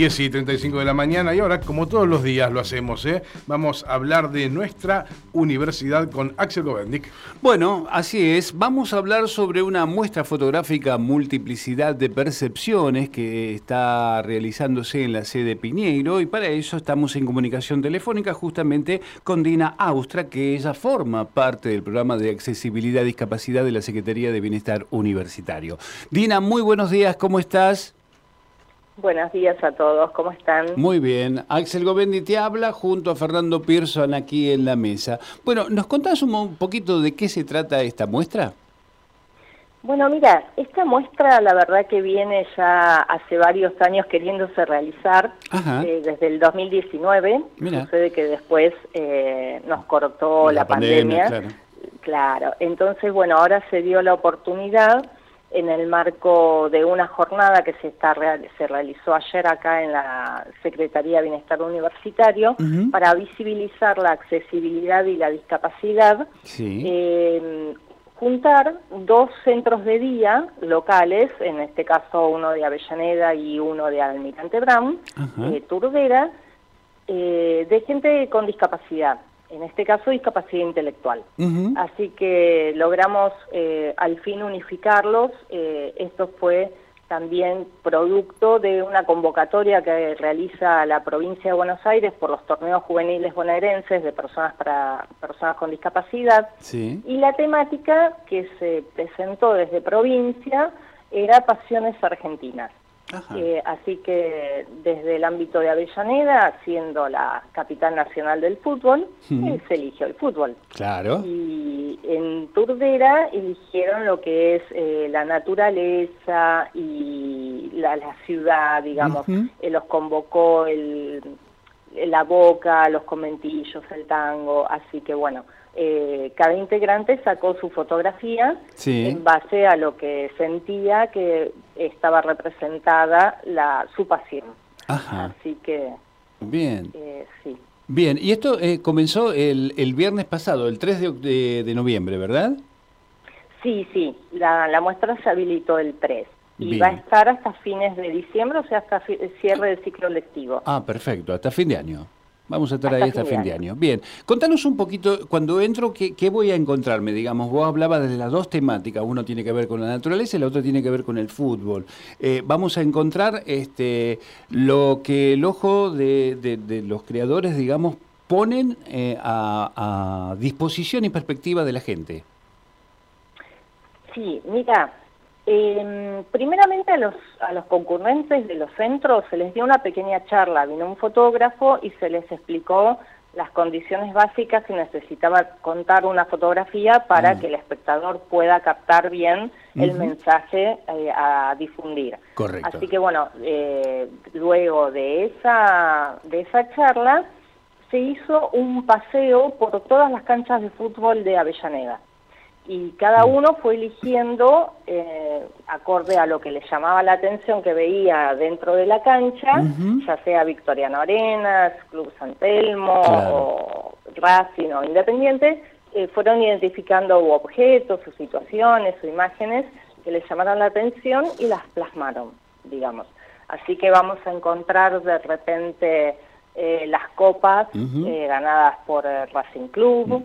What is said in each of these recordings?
10 y 35 de la mañana y ahora, como todos los días lo hacemos, ¿eh? vamos a hablar de nuestra universidad con Axel Govendik. Bueno, así es. Vamos a hablar sobre una muestra fotográfica Multiplicidad de Percepciones que está realizándose en la sede Piñeiro y para eso estamos en comunicación telefónica justamente con Dina Austra, que ella forma parte del programa de accesibilidad y discapacidad de la Secretaría de Bienestar Universitario. Dina, muy buenos días, ¿cómo estás? Buenos días a todos, ¿cómo están? Muy bien. Axel Govendi te habla junto a Fernando Pearson aquí en la mesa. Bueno, ¿nos contás un poquito de qué se trata esta muestra? Bueno, mira, esta muestra la verdad que viene ya hace varios años queriéndose realizar, eh, desde el 2019. Mira. Sucede que después eh, nos cortó la, pandemia. claro. claro, entonces bueno, ahora se dio la oportunidad en el marco de una jornada que se, está, se realizó ayer acá en la Secretaría de Bienestar Universitario para visibilizar la accesibilidad y la discapacidad, eh, juntar dos centros de día locales, en este caso uno de Avellaneda y uno de Almirante Brown, eh, Turdera, eh, de gente con discapacidad en este caso discapacidad intelectual. Así que logramos eh, al fin unificarlos. Eh, esto fue también producto de una convocatoria que realiza la provincia de Buenos Aires por los torneos juveniles bonaerenses de personas para personas con discapacidad. Y la temática que se presentó desde provincia era Pasiones Argentinas. Eh, así que desde el ámbito de Avellaneda, siendo la capital nacional del fútbol, eh, se eligió el fútbol. Claro. Y en Turdera eligieron lo que es eh, la naturaleza y la, ciudad, digamos. los convocó el, la boca, los conventillos, el tango, así que bueno, eh, cada integrante sacó su fotografía en base a lo que sentía que estaba representada la, su pasión. Así que... Bien. Eh, sí. Bien, y esto eh, comenzó el, el, viernes pasado, el 3 de, de, noviembre, ¿verdad? Sí, sí, la, la muestra se habilitó el 3 y va a estar hasta fines de diciembre, o sea, hasta el cierre del ciclo lectivo. Ah, perfecto, hasta fin de año. Vamos a estar ahí hasta fin de año. Bien, contanos un poquito, cuando entro, ¿qué, voy a encontrarme? Digamos, vos hablabas de las dos temáticas, uno tiene que ver con la naturaleza y la otra tiene que ver con el fútbol. Eh, vamos a encontrar este, lo que el ojo de, los creadores, digamos, ponen eh, a, a disposición y perspectiva de la gente. Sí, mira, eh, primeramente a los, a los concurrentes de los centros se les dio una pequeña charla, vino un fotógrafo y se les explicó las condiciones básicas que necesitaba contar una fotografía para mm. que el espectador pueda captar bien el mensaje eh, a difundir. Correcto. Así que bueno, eh, luego de esa, de esa charla se hizo un paseo por todas las canchas de fútbol de Avellaneda y cada mm. uno fue eligiendo eh, acorde a lo que le llamaba la atención que veía dentro de la cancha, ya sea Victoriano Arenas, Club San Telmo o Racing o Independiente, eh, fueron identificando objetos o situaciones o imágenes que les llamaron la atención y las plasmaron, digamos. Así que vamos a encontrar de repente eh, las copas eh, ganadas por el Racing Club,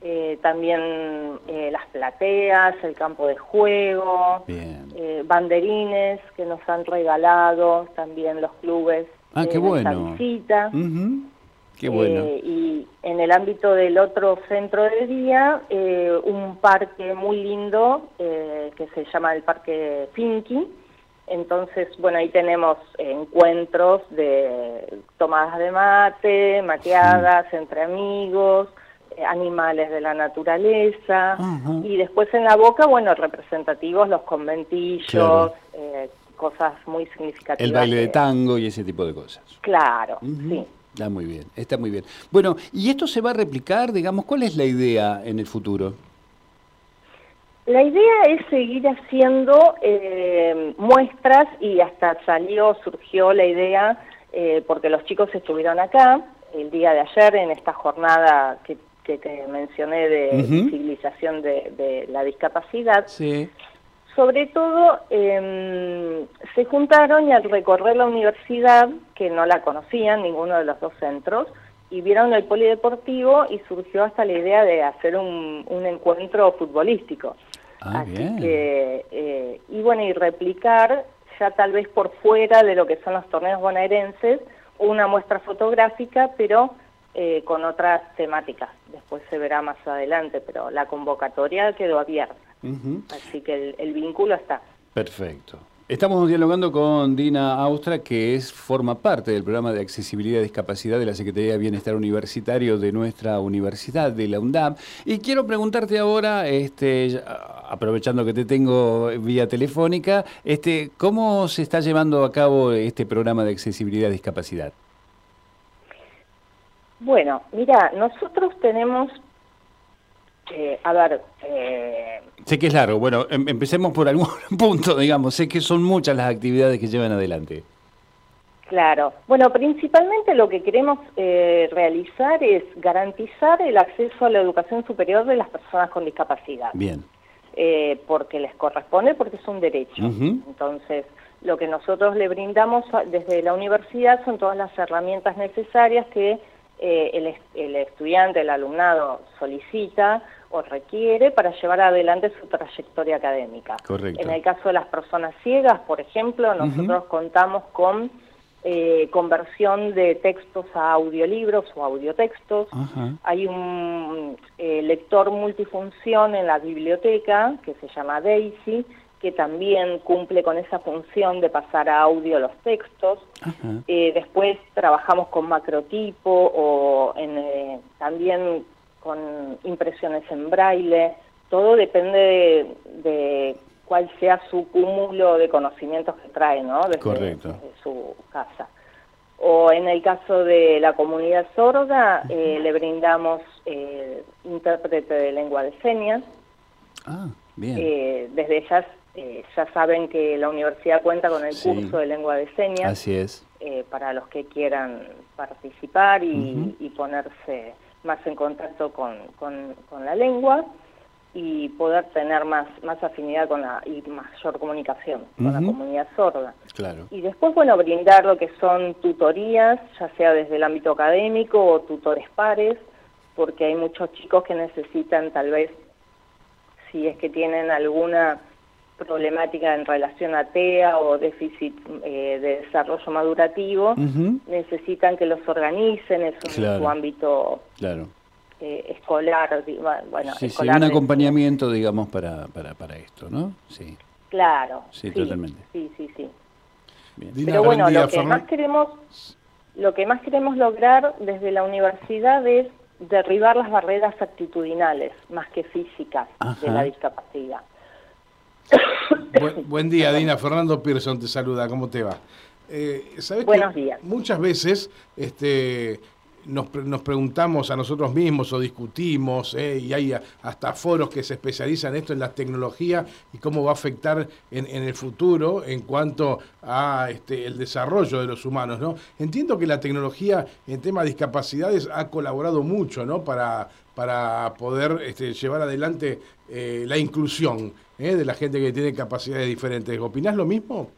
eh, también las plateas, el campo de juego, banderines que nos han regalado también los clubes ah, qué bueno. visita. Qué bueno. y en el ámbito del otro centro de día, un parque muy lindo que se llama el Parque Pinky, entonces, bueno, ahí tenemos encuentros de tomadas de mate, mateadas entre amigos, eh, animales de la naturaleza, y después en la boca, bueno, representativos los conventillos, eh, cosas muy significativas. El baile de tango y ese tipo de cosas. Claro, sí. Está muy bien, está muy bien. Bueno, ¿y esto se va a replicar, digamos, cuál es la idea en el futuro? La idea es seguir haciendo eh, muestras y hasta salió, surgió la idea, eh, porque los chicos estuvieron acá, el día de ayer en esta jornada que, te mencioné de civilización de, la discapacidad. Sobre todo, em, se juntaron y al recorrer la universidad, que no la conocían ninguno de los dos centros, y vieron el polideportivo y surgió hasta la idea de hacer un, encuentro futbolístico. Ah, Así que, eh, y bueno, y replicar ya tal vez por fuera de lo que son los torneos bonaerenses, una muestra fotográfica, pero eh, con otras temáticas. Después se verá más adelante, pero la convocatoria quedó abierta. Así que el vínculo está. Perfecto. Estamos dialogando con Dina Austra, que forma parte del programa de accesibilidad y discapacidad de la Secretaría de Bienestar Universitario de nuestra universidad, de la UNDAP. Y quiero preguntarte ahora, este, aprovechando que te tengo vía telefónica, este, ¿cómo se está llevando a cabo este programa de accesibilidad y discapacidad? Bueno, mira, nosotros tenemos eh, a ver... Eh, sé que es largo, bueno, em, empecemos por algún punto, digamos, sé que son muchas las actividades que llevan adelante. Claro, bueno, principalmente lo que queremos eh, realizar es garantizar el acceso a la educación superior de las personas con discapacidad. Bien. porque les corresponde, porque es un derecho. Entonces, lo que nosotros le brindamos desde la universidad son todas las herramientas necesarias que el, el, estudiante, el alumnado solicita o requiere para llevar adelante su trayectoria académica. Correcto. En el caso de las personas ciegas, por ejemplo, nosotros contamos con eh, conversión de textos a audiolibros o audiotextos. Hay un eh, lector multifunción en la biblioteca que se llama Daisy, que también cumple con esa función de pasar a audio los textos. Eh, después trabajamos con macrotipo o en, también con impresiones en braille, todo depende de, cuál sea su cúmulo de conocimientos que trae, ¿no? Desde, su casa. O en el caso de la comunidad sorda, eh, le brindamos eh, intérprete de lengua de señas. Ah, bien. Eh, desde ellas ya saben que la universidad cuenta con el curso de lengua de señas. Así es. para los que quieran participar y ponerse más en contacto con, con, la lengua y poder tener más, más afinidad con la, y mayor comunicación con la comunidad sorda. Claro. Y después, bueno, brindar lo que son tutorías, ya sea desde el ámbito académico o tutores pares, porque hay muchos chicos que necesitan tal vez, si es que tienen alguna problemática en relación a TEA o déficit eh, de desarrollo madurativo, necesitan que los organicen, es su ámbito claro. Eh, escolar. Bueno, sí, sí, un acompañamiento, digamos, para, para, para esto, ¿no? Sí. Claro. Sí, totalmente. Sí, sí, sí. Pero bueno, lo que más queremos lo que más queremos lograr desde la universidad es derribar las barreras actitudinales más que físicas de la discapacidad. Buen, día, Dina. Fernando Pearson te saluda. ¿Cómo te va? Eh, ¿sabes Buenos días. Muchas veces este, nos, preguntamos a nosotros mismos o discutimos, eh, y hay hasta foros que se especializan en esto, en la tecnología y cómo va a afectar en, el futuro en cuanto a este, el desarrollo de los humanos. ¿no? Entiendo que la tecnología en temas de discapacidades ha colaborado mucho ¿no? para, para poder este, llevar adelante eh, la inclusión. ¿Eh? de la gente que tiene capacidades diferentes. ¿Opinás lo mismo?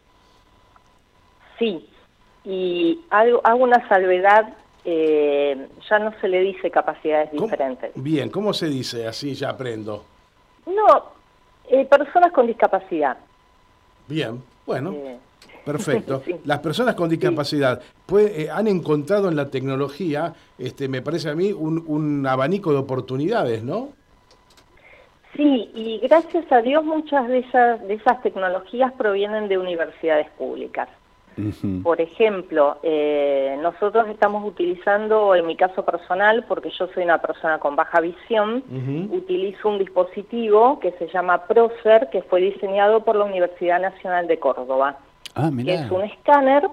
Sí, y hago, una salvedad, eh, ya no se le dice capacidades diferentes. Bien, ¿cómo se dice? Así ya aprendo. No, eh, personas con discapacidad. Bien, bueno. Perfecto. Las personas con discapacidad pues, han encontrado en la tecnología, este, me parece a mí, un, un abanico de oportunidades, ¿no? Sí, y gracias a Dios muchas de esas, de esas tecnologías provienen de universidades públicas. Por ejemplo, eh, nosotros estamos utilizando, en mi caso personal, porque yo soy una persona con baja visión, utilizo un dispositivo que se llama Procer, que fue diseñado por la Universidad Nacional de Córdoba. Ah, que es un escáner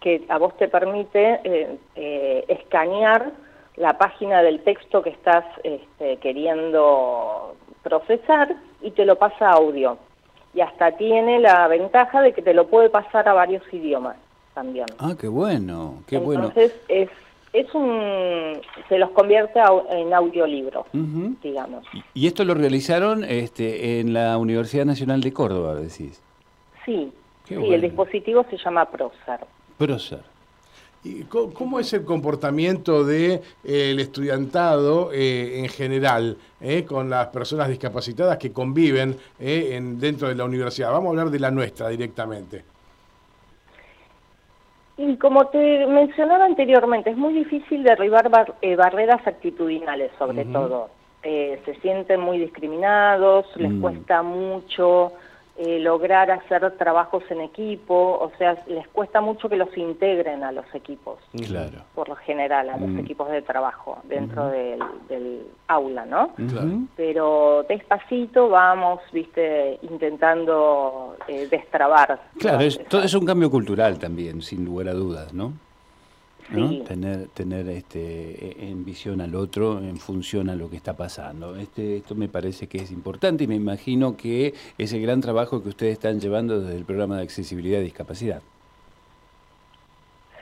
que a vos te permite eh, eh, escanear la página del texto que estás este, queriendo procesar y te lo pasa a audio. Y hasta tiene la ventaja de que te lo puede pasar a varios idiomas también. Ah, qué bueno, qué Entonces es es un se los convierte en audiolibro, digamos. ¿Y esto lo realizaron este, en la Universidad Nacional de Córdoba, decís? Sí, sí el dispositivo se llama Procer. Procer. ¿Y cómo es el comportamiento del de, el estudiantado eh, en general eh, con las personas discapacitadas que conviven eh, en, dentro de la universidad? Vamos a hablar de la nuestra directamente. Y como te mencionaba anteriormente, es muy difícil derribar eh, barreras actitudinales, sobre todo. Eh, se sienten muy discriminados, les mm. cuesta mucho eh, lograr hacer trabajos en equipo, o sea, les cuesta mucho que los integren a los equipos, claro. por lo general, a los mm. equipos de trabajo dentro del, aula, ¿no? Pero despacito vamos, viste, intentando eh, destrabar. Claro, es, todo es un cambio cultural también, sin lugar a dudas, ¿no? Tener, tener este, en visión al otro en función a lo que está pasando. Este, esto me parece que es importante y me imagino que es el gran trabajo que ustedes están llevando desde el programa de accesibilidad y discapacidad.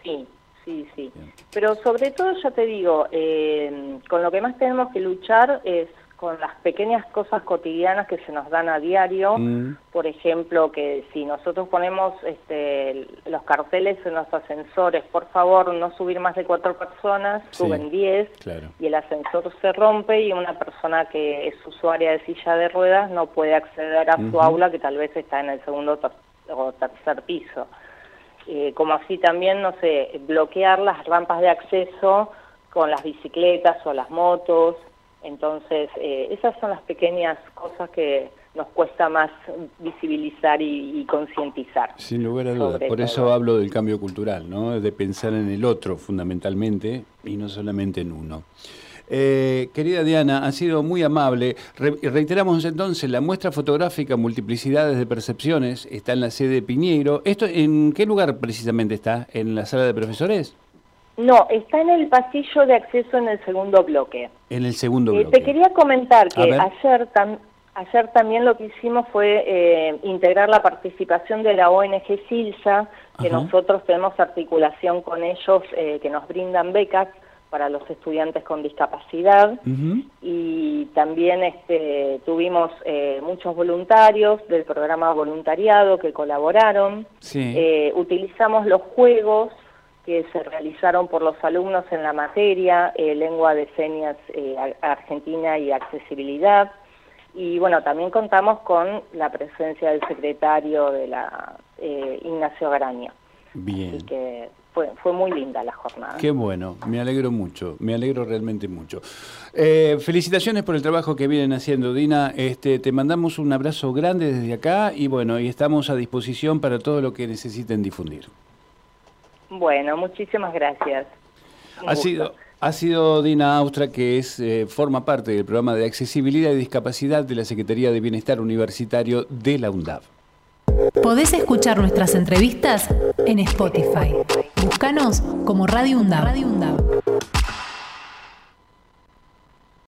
Sí, sí, sí. Pero sobre todo, ya te digo, eh, con lo que más tenemos que luchar es con las pequeñas cosas cotidianas que se nos dan a diario, mm. por ejemplo, que si nosotros ponemos este, carteles en los ascensores, por favor no subir más de cuatro personas, suben diez, y el ascensor se rompe y una persona que es usuaria de silla de ruedas no puede acceder a su aula que tal vez está en el segundo o tercer piso. Eh, como así también, no sé, bloquear las rampas de acceso con las bicicletas o las motos, entonces, eh, esas son las pequeñas cosas que nos cuesta más visibilizar y, concientizar. Sin lugar a dudas. Por eso hablo del cambio cultural, ¿no? De pensar en el otro fundamentalmente y no solamente en uno. Eh, querida Diana, ha sido muy amable. reiteramos entonces, la muestra fotográfica Multiplicidades de Percepciones está en la sede de Piñeiro. ¿Esto en qué lugar precisamente está? ¿En la sala de profesores? No, está en el pasillo de acceso en el segundo bloque. En el segundo eh, bloque. te quería comentar que ayer, ayer también lo que hicimos fue eh, integrar la participación de la ONG Silsa, que nosotros tenemos articulación con ellos, eh, que nos brindan becas para los estudiantes con discapacidad y también este, tuvimos muchos voluntarios del programa voluntariado que colaboraron. utilizamos los juegos que se realizaron por los alumnos en la materia, eh, lengua de señas eh, argentina y accesibilidad. Y bueno, también contamos con la presencia del secretario de la eh, Ignacio Garaña. Bien. Así que fue, fue muy linda la jornada. Qué bueno, me alegro mucho, me alegro realmente mucho. felicitaciones por el trabajo que vienen haciendo, Dina. Este, te mandamos un abrazo grande desde acá y bueno, y estamos a disposición para todo lo que necesiten difundir. Bueno, muchísimas gracias. ha sido, ha sido Dina Austra, que eh, forma parte del programa de accesibilidad y discapacidad de la Secretaría de Bienestar Universitario de la UNDAV. Podés escuchar nuestras entrevistas en Spotify. Búscanos como Radio UNDAV.